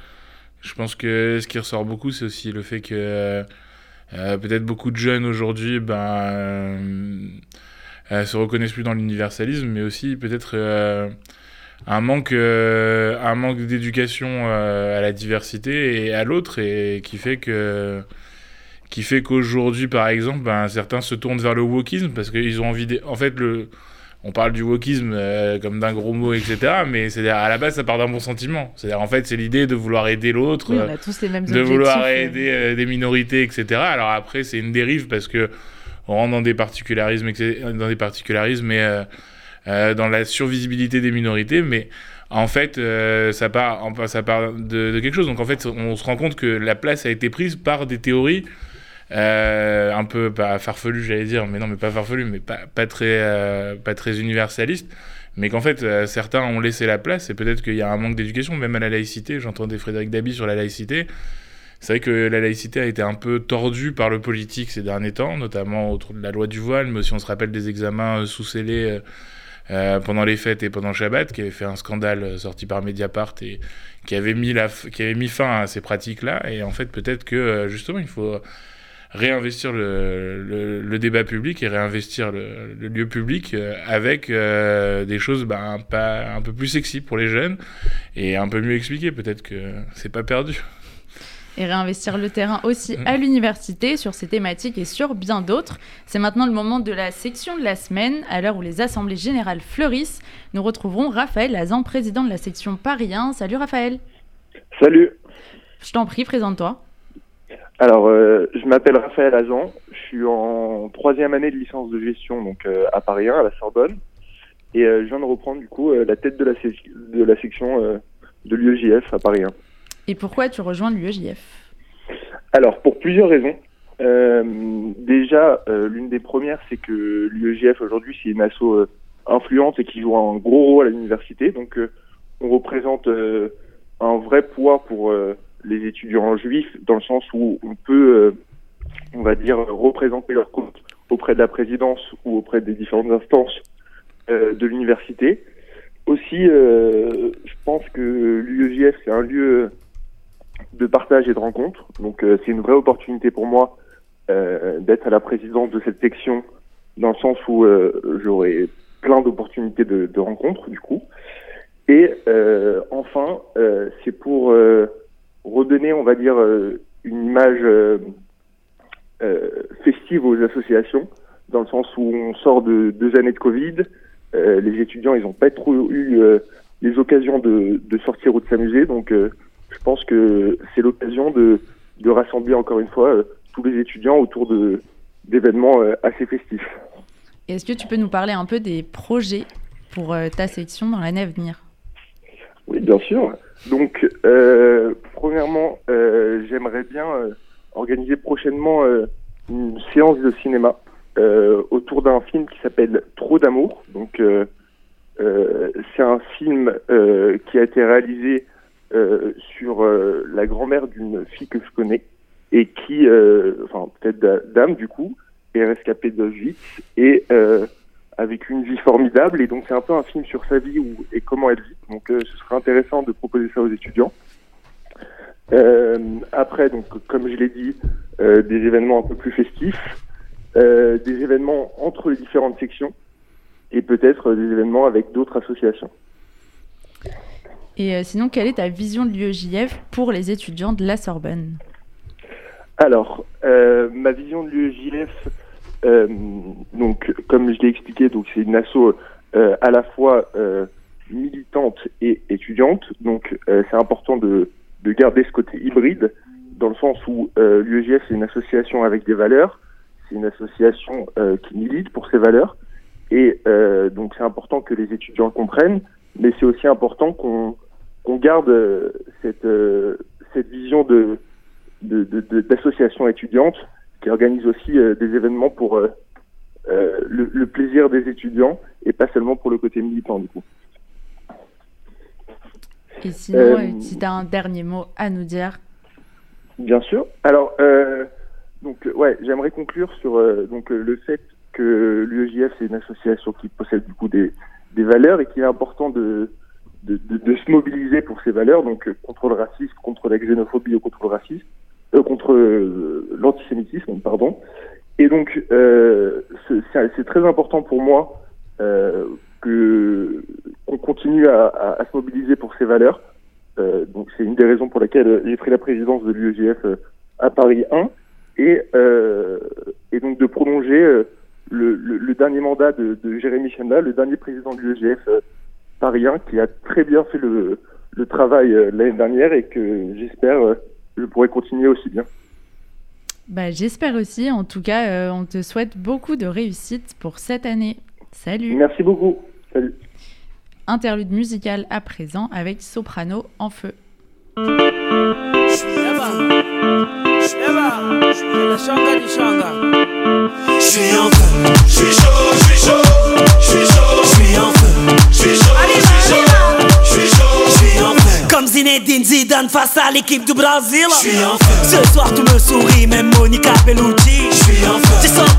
je pense que ce qui ressort beaucoup, c'est aussi le fait que peut-être beaucoup de jeunes aujourd'hui ben, se reconnaissent plus dans l'universalisme, mais aussi peut-être un manque, euh, un manque d'éducation euh, à la diversité et à l'autre, et qui fait que qui fait qu'aujourd'hui, par exemple, ben, certains se tournent vers le wokisme parce qu'ils ont envie. De... En fait, le... on parle du wokisme euh, comme d'un gros mot, etc. Mais c'est-à-dire à la base, ça part d'un bon sentiment. C'est-à-dire en fait, c'est l'idée de vouloir aider l'autre, de vouloir aider des minorités, etc. Alors après, c'est une dérive parce que on rentre dans des particularismes, dans des particularismes, mais euh, dans la survisibilité des minorités, mais en fait, euh, ça part, ça part de, quelque chose. Donc en fait, on se rend compte que la place a été prise par des théories euh, un peu farfelues, j'allais dire, mais non, mais pas farfelues, mais pas, très, pas très universalistes. Mais qu'en fait, certains ont laissé la place, et peut-être qu'il y a un manque d'éducation, même à la laïcité. J'entendais Frédéric Dabi sur la laïcité. C'est vrai que la laïcité a été un peu tordue par le politique ces derniers temps, notamment autour de la loi du voile, mais aussi on se rappelle des examens sous-scellés euh, pendant les fêtes et pendant Shabbat, qui avait fait un scandale euh, sorti par Mediapart et qui avait mis, qui avait mis fin à ces pratiques-là. Et en fait, peut-être que euh, justement, il faut réinvestir le, le, débat public et réinvestir le, lieu public avec des choses bah, un, un peu plus sexy pour les jeunes et un peu mieux expliquées. Peut-être que c'est pas perdu. Et réinvestir le terrain aussi à l'université sur ces thématiques et sur bien d'autres. C'est maintenant le moment de la section de la semaine. À l'heure où les assemblées générales fleurissent, nous retrouverons Raphaël Azan, président de la section Paris 1. Salut Raphaël. Salut. Je t'en prie, présente-toi. Alors, euh, je m'appelle Raphaël Azan. Je suis en troisième année de licence de gestion donc euh, à Paris 1, à la Sorbonne. Et euh, je viens de reprendre du coup la tête de la, de la section de l'UEJF à Paris 1. Et pourquoi tu rejoins l'UEJF Alors, pour plusieurs raisons. Euh, déjà, euh, l'une des premières, c'est que l'UEJF aujourd'hui, c'est une asso euh, influente et qui joue un gros rôle à l'université. Donc, on représente un vrai poids pour les étudiants juifs, dans le sens où on peut, on va dire, représenter leur compte auprès de la présidence ou auprès des différentes instances de l'université. Aussi, je pense que l'UEJF, c'est un lieu de partage et de rencontre. Donc euh, c'est une vraie opportunité pour moi euh, d'être à la présidence de cette section dans le sens où euh, j'aurai plein d'opportunités de, de rencontres du coup. Et enfin, c'est pour redonner, on va dire, une image festive aux associations, dans le sens où on sort de deux années de Covid, les étudiants, ils n'ont pas trop eu les occasions de, de, sortir ou de s'amuser, donc je pense que c'est l'occasion de, de, rassembler encore une fois euh, tous les étudiants autour de, d'événements euh, assez festifs. Est-ce que tu peux nous parler un peu des projets pour euh, ta section dans l'année à venir? Oui, bien sûr. Donc, premièrement, j'aimerais bien organiser prochainement une séance de cinéma autour d'un film qui s'appelle Trop d'amour. Donc, c'est un film qui a été réalisé sur euh, la grand-mère d'une fille que je connais et qui, euh, enfin peut-être dame du coup, est rescapée d'Auschwitz et avec une vie formidable. Et donc c'est un peu un film sur sa vie et comment elle vit. Donc ce serait intéressant de proposer ça aux étudiants. après, donc comme je l'ai dit, des événements un peu plus festifs, des événements entre les différentes sections et peut-être des événements avec d'autres associations. Et euh, sinon, quelle est ta vision de l'UEJF pour les étudiants de la Sorbonne? Alors, euh, ma vision de l'UEJF, euh, donc, comme je l'ai expliqué, donc c'est une asso à la fois militante et étudiante. Donc, c'est important de, de, garder ce côté hybride, dans le sens où l'UEJF, c'est une association avec des valeurs, c'est une association qui milite pour ses valeurs. Et donc, c'est important que les étudiants comprennent mais c'est aussi important qu'on qu'on garde euh, cette euh, cette vision de d'association de, étudiante qui organise aussi euh, des événements pour le, le, plaisir des étudiants et pas seulement pour le côté militant du coup. Et sinon, si tu as un dernier mot à nous dire. Bien sûr. Alors, donc, ouais, j'aimerais conclure sur donc, le fait que l'UEJF, c'est une association qui possède du coup des, des valeurs et qu'il est important de, de, de, de, se mobiliser pour ces valeurs, donc euh, contre le racisme, contre la xénophobie ou contre le racisme, euh, contre euh, l'antisémitisme, pardon. Et donc, euh, c'est très important pour moi euh, que qu'on continue à, à, à, se mobiliser pour ces valeurs. Euh, donc, c'est une des raisons pour laquelle j'ai pris la présidence de l'UEGF à Paris 1 et, et donc de prolonger le, le, dernier mandat de, de Jérémy Chenda, le dernier président de l'UEGF euh, parisien, qui a très bien fait le, le travail euh, l'année dernière et que j'espère euh, je pourrai continuer aussi bien. Bah, J'espère aussi. En tout cas, on te souhaite beaucoup de réussite pour cette année. Salut. Merci beaucoup. Salut. Interlude musical à présent avec Soprano en feu. Je suis en feu, je suis chaud, je suis chaud, je suis chaud, je suis en feu, je suis chaud, je suis chaud, je suis chaud, je suis en feu. Comme Zinedine Zidane face à l'équipe du Brésil. Je suis en feu. Ce soir tout me sourit, même Monica Bellucci. Je suis en feu.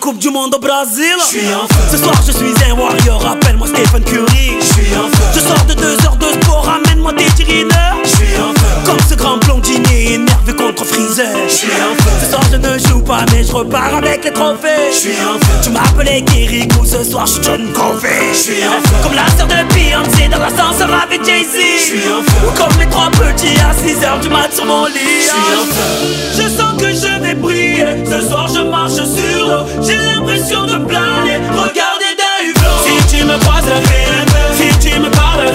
Coupe du Monde au Brésil. Ce soir je suis un warrior, appelle-moi Stephen Curry. Je sors de deux heures de sport, amène-moi des tirineurs. Comme ce grand blondinet énervé contre Freezer. Ce soir je ne joue pas, mais je repars avec les trophées. Tu m'appelais Kirikou, ce soir je suis John Covey. Comme la sœur de Beyoncé dans l'ascenseur avec Jay-Z. Ou comme les trois petits à 6h du mat sur mon lit. Je sens que Ce soir je marche sur l'eau. J'ai l'impression de planer. Regardez d'un hublot. Si tu me croises. Si tu me parles.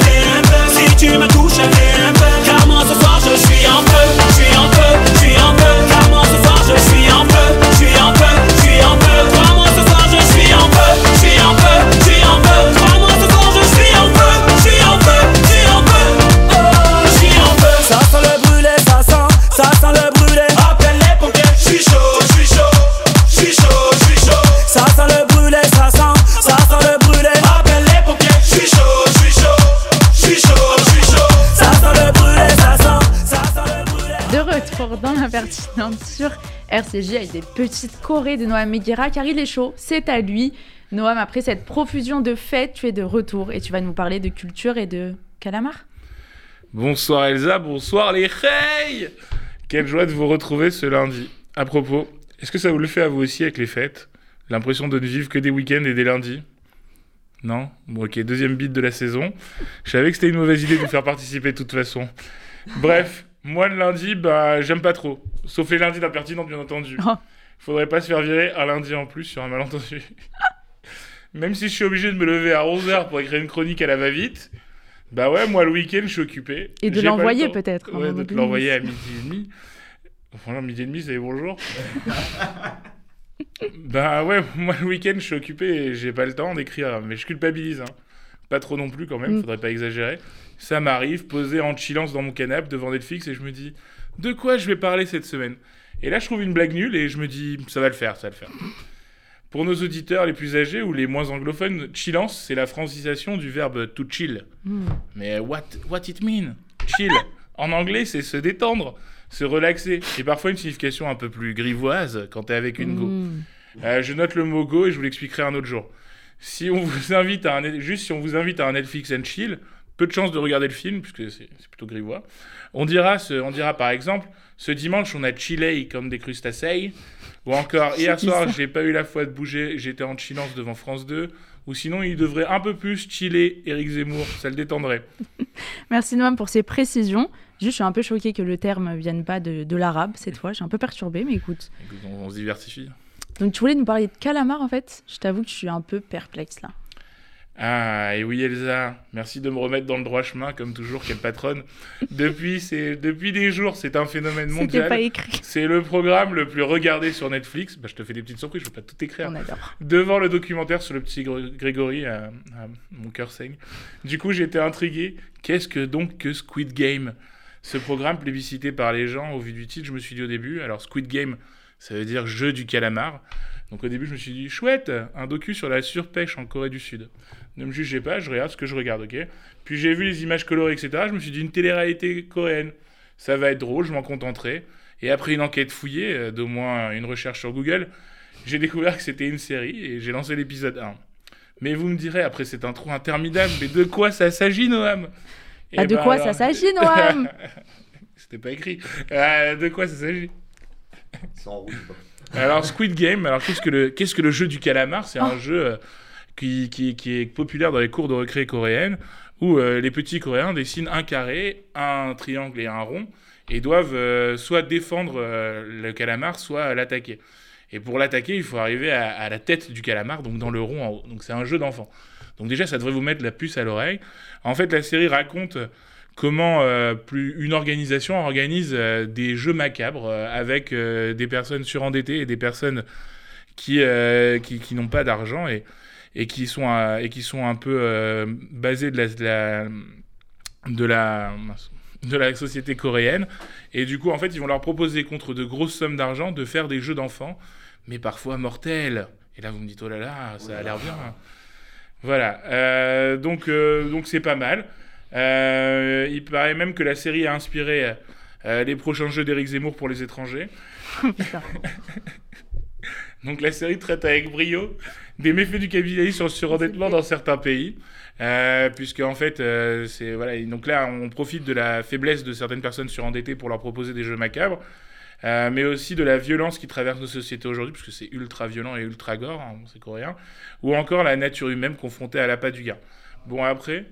Si tu me touches, RCJ avec des petites chorés de Noam Meguera car il est chaud, c'est à lui. Noam, après cette profusion de fêtes, tu es de retour et tu vas nous parler de culture et de calamar. Bonsoir Elsa, bonsoir les reilles Quelle joie de vous retrouver ce lundi. À propos, est-ce que ça vous le fait à vous aussi avec les fêtes? L'impression de ne vivre que des week-ends et des lundis? Non? Bon ok, deuxième beat de la saison. Je savais que c'était une mauvaise idée de vous faire participer de toute façon. Bref, moi le lundi, bah j'aime pas trop. Sauf les lundis d'impertinente bien entendu. Oh. Faudrait pas se faire virer un lundi en plus sur un malentendu. Même si je suis obligé de me lever à 11h pour écrire une chronique à la va-vite, bah ouais, moi le week-end je suis occupé. Et de le l'envoyer peut-être, hein, Ouais, un de te l'envoyer à midi et demi. Enfin, midi et demi, c'est bonjour. bah ouais, moi le week-end je suis occupé et j'ai pas le temps d'écrire, mais je culpabilise. Hein. Pas trop non plus quand même, Mm. faudrait pas exagérer. Ça m'arrive, posé en chillance dans mon canapé devant Netflix et je me dis, de quoi je vais parler cette semaine? Et là je trouve une blague nulle et je me dis, ça va le faire, ça va le faire. Pour nos auditeurs les plus âgés ou les moins anglophones, chillance, c'est la francisation du verbe to chill. Hmm. Mais what, what it mean? Chill. En anglais, c'est se détendre, se relaxer. Et parfois une signification un peu plus grivoise quand t'es avec une go. Hmm. Euh, je note le mot go et je vous l'expliquerai un autre jour. Si on vous invite à un, juste si on vous invite à un Netflix and chill, peu de chances de regarder le film puisque c'est plutôt grivois. On dira, ce- on dira par exemple, ce dimanche on a chillé comme des crustacés. Ou encore, hier soir j'ai pas eu la foi de bouger, j'étais en chillance devant France 2. Ou sinon il devrait un peu plus chiller Eric Zemmour, ça le détendrait. Merci Noam pour ces précisions. Juste, je suis un peu choquée que le terme vienne pas de, de l'arabe cette fois. Je suis un peu perturbée, mais écoute. Écoute, on, on se diversifie. Donc, tu voulais nous parler de calamar en fait? Je t'avoue que je suis un peu perplexe là. Ah, et oui, Elsa, merci de me remettre dans le droit chemin, comme toujours, quelle patronne. Depuis, c'est, depuis des jours, c'est un phénomène mondial. pas écrit. C'est le programme le plus regardé sur Netflix. Bah, je te fais des petites surprises, je ne vais pas tout écrire. On adore. Devant le documentaire sur le petit Gr- Grégory, euh, euh, mon cœur saigne. Du coup, j'étais intrigué. Qu'est-ce que donc que Squid Game? Ce programme plébiscité par les gens, au vu du titre, je me suis dit au début. Alors, Squid Game, ça veut dire jeu du calamar. Donc, au début, je me suis dit, chouette, un docu sur la surpêche en Corée du Sud. Ne me jugez pas, je regarde ce que je regarde, ok? Puis j'ai vu les images colorées, etc. Je me suis dit, une télé-réalité coréenne. Ça va être drôle, je m'en contenterai. Et après une enquête fouillée, euh, d'au moins une recherche sur Google, j'ai découvert que c'était une série et j'ai lancé l'épisode 1. Mais vous me direz, après cette intro interminable, mais de quoi ça s'agit, Noam? Ah, de ben quoi alors- ça s'agit, Noam? C'était pas écrit. Euh, de quoi ça s'agit? Sans rouge. Alors, Squid Game, alors qu'est-ce que le, qu'est-ce que le jeu du calamar? C'est un Oh. jeu euh, qui, est populaire dans les cours de récré coréennes où euh, les petits coréens dessinent un carré, un triangle et un rond et doivent euh, soit défendre euh, le calamar, soit l'attaquer. Et pour l'attaquer, il faut arriver à, la tête du calamar, donc dans le rond en haut. Donc c'est un jeu d'enfant. Donc déjà, ça devrait vous mettre la puce à l'oreille. En fait, la série raconte comment une organisation organise des jeux macabres avec des personnes surendettées et des personnes qui, qui, qui n'ont pas d'argent et, et, qui sont, euh, et qui sont un peu euh, basées de la, de la, de la mince, de la société coréenne. Et du coup, en fait, ils vont leur proposer contre de grosses sommes d'argent de faire des jeux d'enfants, mais parfois mortels. Et là, vous me dites, oh là là, ça a l'air bien. Voilà. Euh, donc, euh, donc c'est pas mal. Euh, il paraît même que la série a inspiré les prochains jeux d'Éric Zemmour pour les étrangers. Donc la série traite avec brio des méfaits du capitalisme sur le surendettement dans certains pays. Euh, puisque en fait, euh, c'est voilà. Donc là, on profite de la faiblesse de certaines personnes surendettées pour leur proposer des jeux macabres, euh, mais aussi de la violence qui traverse nos sociétés aujourd'hui, puisque c'est ultra violent et ultra gore, hein, c'est coréen, ou encore la nature humaine confrontée à l'appât du gain. Bon après,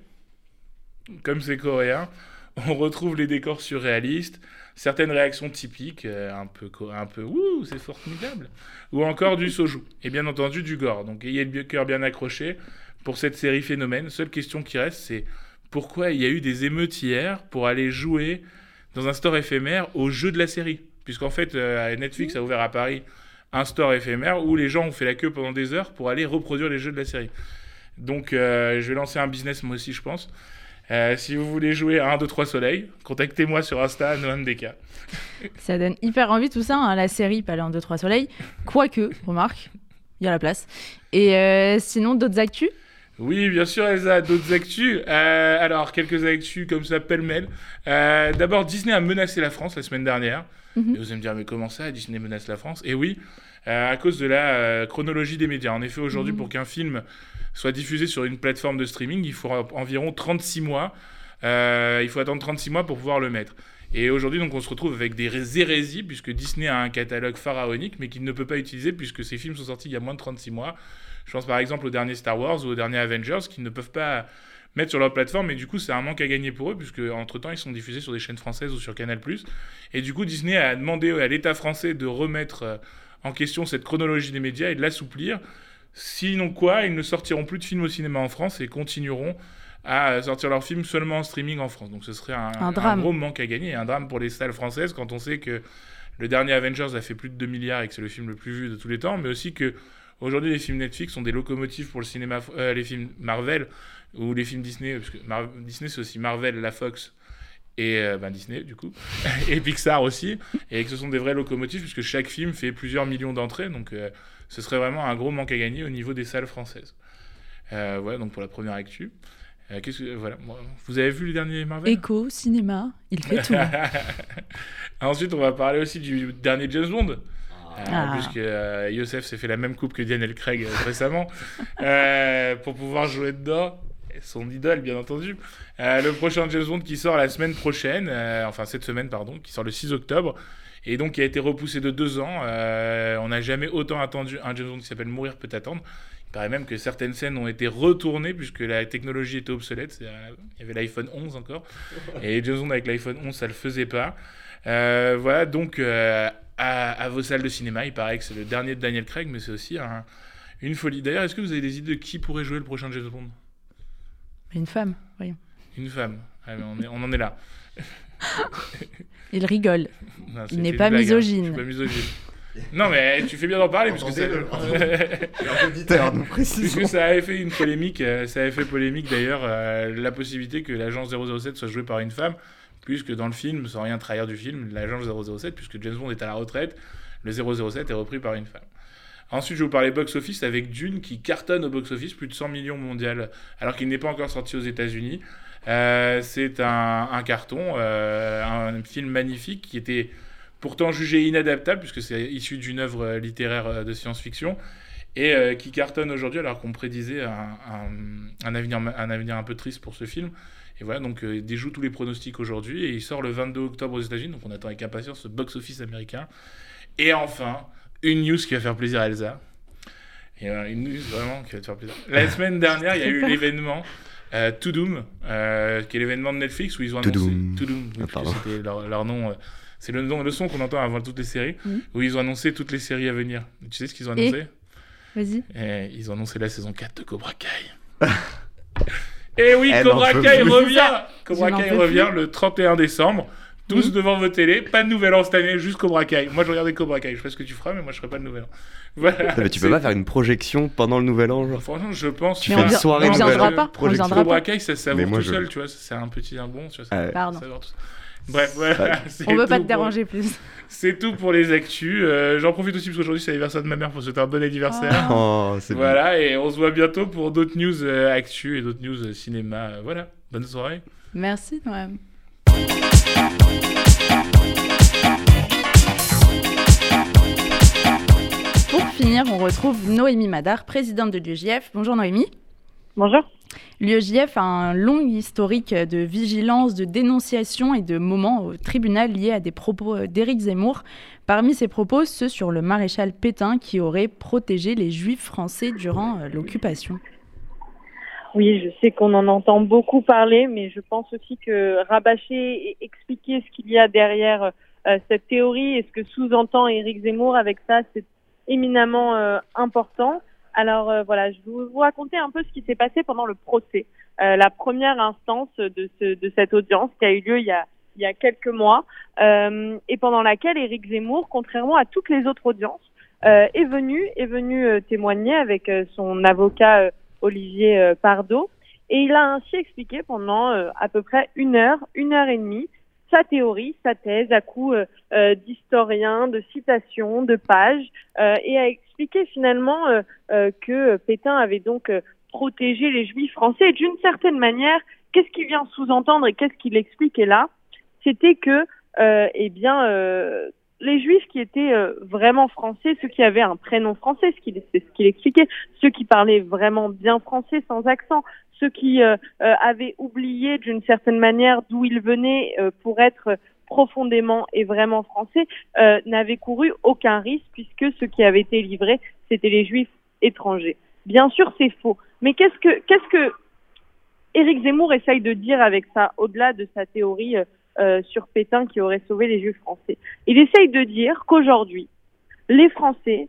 comme c'est coréen, on retrouve les décors surréalistes, certaines réactions typiques, euh, un peu, un peu ouh, c'est formidable, ou encore du soju, et bien entendu du gore. Donc ayez le cœur bien accroché pour cette série phénomène. Seule question qui reste, c'est pourquoi il y a eu des émeutes hier pour aller jouer dans un store éphémère au jeu de la série? Puisqu'en fait, euh, Netflix a ouvert à Paris un store éphémère où les gens ont fait la queue pendant des heures pour aller reproduire les jeux de la série. Donc euh, je vais lancer un business moi aussi, je pense. Euh, si vous voulez jouer à 1, 2, 3 soleil, contactez-moi sur Insta, NoamDK. Ça donne hyper envie tout ça, hein, la série Palais en 2-3 soleils. Quoique, remarque, il y a la place. Et euh, sinon, d'autres actus? Oui, bien sûr, Elsa, d'autres actus. Euh, alors, quelques actus comme ça, pêle-mêle. Euh, D'abord, Disney a menacé la France la semaine dernière. Mhm. Et vous allez me dire, mais comment ça, Disney menace la France? Et oui, euh, à cause de la chronologie des médias. En effet, aujourd'hui, Mhm. pour qu'un film soit diffusé sur une plateforme de streaming, il faut environ 36 mois. Euh, il faut attendre 36 mois pour pouvoir le mettre. Et aujourd'hui, donc, on se retrouve avec des ré- hérésies, puisque Disney a un catalogue pharaonique, mais qu'il ne peut pas utiliser, puisque ces films sont sortis il y a moins de 36 mois. Je pense par exemple au dernier Star Wars ou au dernier Avengers, qu'ils ne peuvent pas mettre sur leur plateforme, et du coup, c'est un manque à gagner pour eux, puisque entre-temps, ils sont diffusés sur des chaînes françaises ou sur Canal+. Et du coup, Disney a demandé à l'État français de remettre euh, en question cette chronologie des médias et de l'assouplir. Sinon quoi, ils ne sortiront plus de films au cinéma en France et continueront à sortir leurs films seulement en streaming en France. Donc ce serait un, Un drame. gros manque à gagner un drame pour les salles françaises quand on sait que le dernier Avengers a fait plus de 2 milliards et que c'est le film le plus vu de tous les temps, mais aussi que aujourd'hui les films Netflix sont des locomotives pour le cinéma, euh, les films Marvel ou les films Disney, parce que Mar- Disney c'est aussi Marvel, la Fox et euh, ben, Disney du coup, et Pixar aussi, et que ce sont des vraies locomotives puisque chaque film fait plusieurs millions d'entrées, donc euh, ce serait vraiment un gros manque à gagner au niveau des salles françaises. Euh, voilà donc pour la première actu. Euh, que, voilà, vous avez vu les derniers Marvel? Écho, cinéma, il fait tout. Ensuite, on va parler aussi du dernier James Bond. Euh, Ah. Puisque euh, Youssef s'est fait la même coupe que Daniel Craig euh, récemment euh, pour pouvoir jouer dedans. Son idole, bien entendu. Euh, le prochain James Bond qui sort la semaine prochaine, euh, enfin cette semaine, pardon, qui sort le 6 octobre, et donc qui a été repoussé de deux ans. Euh, on n'a jamais autant attendu un James Bond qui s'appelle Mourir peut attendre. Il paraît même que certaines scènes ont été retournées puisque la technologie était obsolète. Il y avait l'iPhone 11 encore. Et James Bond avec l'iPhone 11, ça le faisait pas. Voilà, donc à, à vos salles de cinéma, il paraît que c'est le dernier de Daniel Craig, mais c'est aussi un- une folie. D'ailleurs, est-ce que vous avez des idées de qui pourrait jouer le prochain James Bond? Une femme, voyons. Une femme. Ah, on, est- on en est là. Il rigole. Non, Il n'est une pas blague, hein. misogyne. Je suis pas misogyne. Non, mais tu fais bien d'en parler, puisque ça... Puisque ça avait fait une polémique, euh, ça avait fait polémique d'ailleurs, euh, la possibilité que l'agent 007 soit joué par une femme, puisque dans le film, sans rien trahir du film, l'agent 007, puisque James Bond est à la retraite, le 007 est repris par une femme. Ensuite, je vais vous parler box-office avec Dune qui cartonne au box-office, plus de 100 millions mondial, alors qu'il n'est pas encore sorti aux États-Unis. Euh, c'est un, carton, euh, un film magnifique qui était pourtant jugé inadaptable, puisque c'est issu d'une œuvre littéraire euh, de science-fiction et qui cartonne aujourd'hui alors qu'on prédisait un, un- avenir, un avenir un peu triste pour ce film. Et voilà, donc il déjoue tous les pronostics aujourd'hui et il sort le 22 octobre aux États-Unis, donc on attend avec impatience ce box-office américain. Et enfin, une news qui va faire plaisir à Elsa. Euh, une news vraiment qui va te faire plaisir. La semaine dernière, il y a eu l'événement euh, To Doom, euh, qui est l'événement de Netflix où ils ont To annoncé Doom. To Doom, oui, Ah, puisque pardon. c'était leur, leur nom. euh, c'est le, nom- le son qu'on entend avant toutes les séries, Mhm. où ils ont annoncé toutes les séries à venir. Tu sais ce qu'ils ont Et annoncé? Vas-y. et ils ont annoncé la saison 4 de Cobra Kai. Et oui, Elle Cobra Kai revient. Cobra Kai revient plus. le 31 décembre. Tous Mhm. devant vos télés. Pas de nouvel an cette année, juste Cobra Kai. Moi, je regardais Cobra Kai. Je sais pas ce que tu feras, mais moi, je ferai pas de nouvel an. Voilà. Mais tu peux pas faire une projection pendant le nouvel an, genre Franchement, je pense. Tu Mais fais une soirée on Noël, pas. On projection. Cobra. Kai, ça savoure tout je- seul, tu vois. C'est un petit un bon, tu vois. Ça, Ah ouais. Pardon. Bref, voilà. On veut pas te pour- déranger plus. C'est tout pour les actus. Euh, J'en profite aussi parce qu'aujourd'hui, c'est l'anniversaire de ma mère pour souhaiter un bon anniversaire. Oh, c'est bon. Voilà, et on se voit bientôt pour d'autres news euh, actu et d'autres news euh, cinéma. Euh, Voilà, bonne soirée. Merci, Noam. Pour finir, on retrouve Noémie Madar, présidente de l'UEJF. Bonjour Noémie. Bonjour. L'UEJF a un long historique de vigilance, de dénonciation et de moments au tribunal liés à des propos d'Éric Zemmour. Parmi ces propos, ceux sur le maréchal Pétain qui aurait protégé les juifs français durant euh, l'occupation. Oui, je sais qu'on en entend beaucoup parler, mais je pense aussi que rabâcher et expliquer ce qu'il y a derrière euh, cette théorie et ce que sous-entend Éric Zemmour avec ça, c'est éminemment euh, important. Alors euh, voilà, je vais vous raconter un peu ce qui s'est passé pendant le procès, euh, la première instance de, ce, de cette audience qui a eu lieu il y a, il y a quelques mois euh, et pendant laquelle Éric Zemmour, contrairement à toutes les autres audiences, euh, est venu est venu témoigner avec son avocat Olivier Pardo et il a ainsi expliqué pendant à peu près une heure, une heure et demie sa théorie, sa thèse à coup euh, d'historiens, de citations, de pages, euh, et a expliqué finalement euh, que Pétain avait donc protégé les juifs français. Et d'une certaine manière, qu'est-ce qu'il vient sous-entendre et qu'est-ce qu'il expliquait là? C'était que, eh bien, les juifs qui étaient vraiment français, ceux qui avaient un prénom français, ce qu'il ce qu'il expliquait, ceux qui parlaient vraiment bien français sans accent, ceux qui euh, euh, avaient oublié d'une certaine manière d'où ils venaient euh, pour être profondément et vraiment français, n'avaient couru aucun risque puisque ceux qui avaient été livrés, c'était les juifs étrangers. Bien sûr, c'est faux. Mais qu'est-ce que qu'est-ce que Éric Zemmour essaye de dire avec ça, au-delà de sa théorie sur Pétain qui aurait sauvé les juifs français Il essaye de dire qu'aujourd'hui, les Français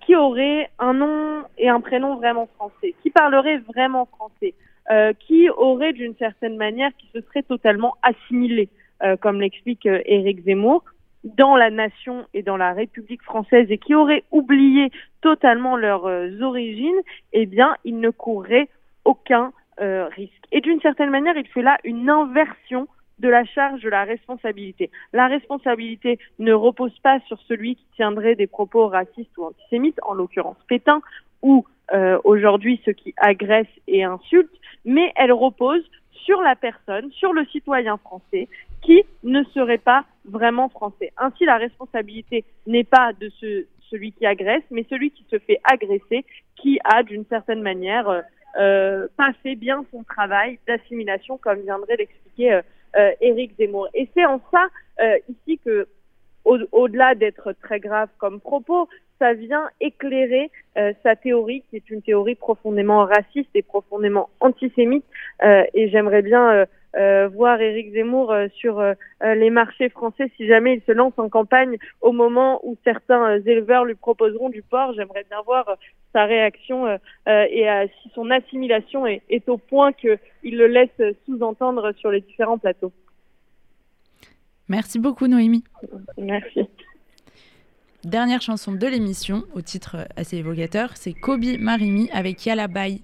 qui auraient un nom et un prénom vraiment français, qui parleraient vraiment français, euh, qui aurait d'une certaine manière, qui se serait totalement assimilé, euh, comme l'explique euh, Éric Zemmour, dans la nation et dans la République française et qui auraient oublié totalement leurs origines, eh bien, il ne courrait aucun risque. Et d'une certaine manière, il fait là une inversion de la charge de la responsabilité. La responsabilité ne repose pas sur celui qui tiendrait des propos racistes ou antisémites, en l'occurrence Pétain, ou euh, aujourd'hui ceux qui agressent et insultent, mais elle repose sur la personne, sur le citoyen français qui ne serait pas vraiment français. Ainsi, la responsabilité n'est pas de ce, celui qui agresse, mais celui qui se fait agresser, qui a d'une certaine manière euh, euh pas fait bien son travail d'assimilation, comme viendrait l'expliquer euh, Éric Zemmour. Et c'est en ça euh, ici que au-delà d'être très grave comme propos, ça vient éclairer euh, sa théorie, qui est une théorie profondément raciste et profondément antisémite. Euh, et j'aimerais bien euh, voir Éric Zemmour sur les marchés français si jamais il se lance en campagne au moment où certains éleveurs lui proposeront du porc. J'aimerais bien voir sa réaction et si son assimilation est, est au point qu'il le laisse sous-entendre sur les différents plateaux. Merci beaucoup Noémie. Merci. Dernière chanson de l'émission, au titre assez évocateur, c'est Kobe Marimi avec Yala Bye.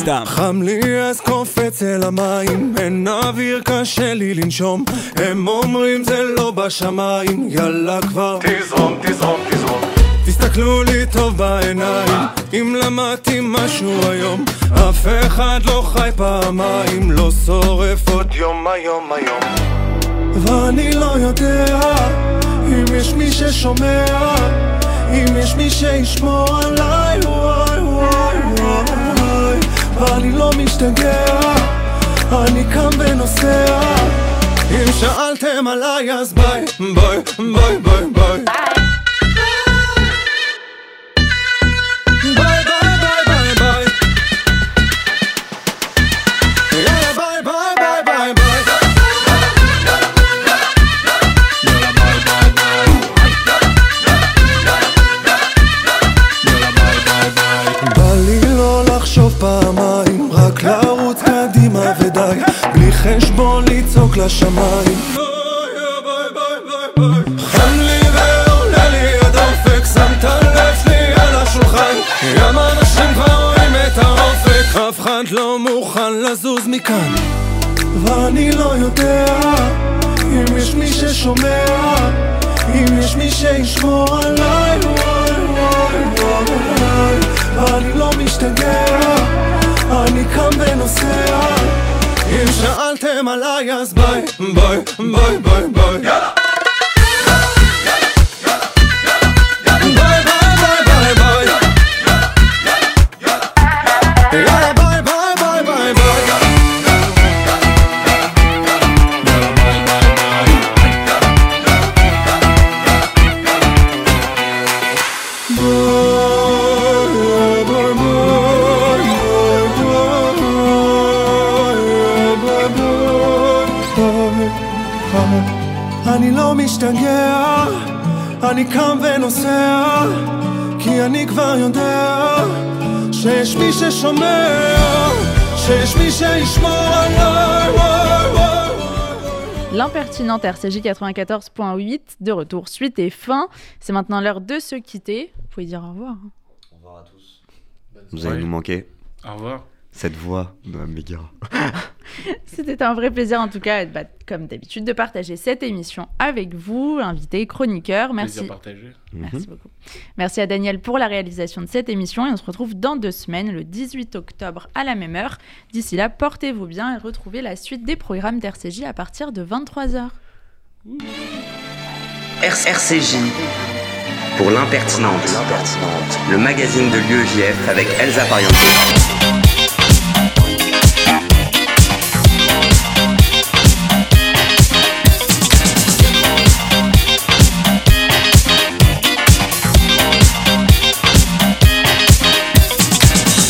סתם. חם לי אז קופץ אל המים, אין אוויר קשה לי לנשום, הם אומרים זה לא בשמיים, יאללה כבר תזרום, תזרום, תזרום. תסתכלו לי טוב בעיניים, אם למדתי משהו היום, אף אחד לא חי פעמיים, לא שורף עוד יום היום היום. ואני לא יודע אם יש מי ששומע, אם יש מי שישמור עליי, וואי וואי וואי. אני לא משתגע, אני קם ונוסע. אם שאלתם עליי אז ביי, ביי, ביי, ביי. ביי, לשמיים. חם לי ועולה לי הדופק, שמת לב שלי על השולחן, ים אנשים כבר רואים את האופק, אף אחד לא מוכן לזוז מכאן. ואני לא יודע אם יש מי ששומע, אם יש מי שישמור עליי, וואי וואי וואי, ואני לא משתגע, אני קם ונוסע. אם שאלתם עליי אז ביי, ביי, ביי, ביי, ביי. יאללה! ביי, L'impertinente RCJ 94.8, de retour, suite et fin. C'est maintenant l'heure de se quitter. Vous pouvez dire au revoir. hein. Au revoir à tous. Vous allez nous manquer. Au revoir. Cette voix de Mégara. C'était un vrai plaisir en tout cas, bah, comme d'habitude, de partager cette émission avec vous, invités, chroniqueurs. Merci. Plaisir partagé. Merci beaucoup. Merci à Daniel pour la réalisation de cette émission et on se retrouve dans deux semaines, le 18 octobre à la même heure. D'ici là, portez-vous bien et retrouvez la suite des programmes d'RCJ à partir de 23h. RCJ pour l'impertinente. Le magazine de l'UEJF avec Elsa Pariente.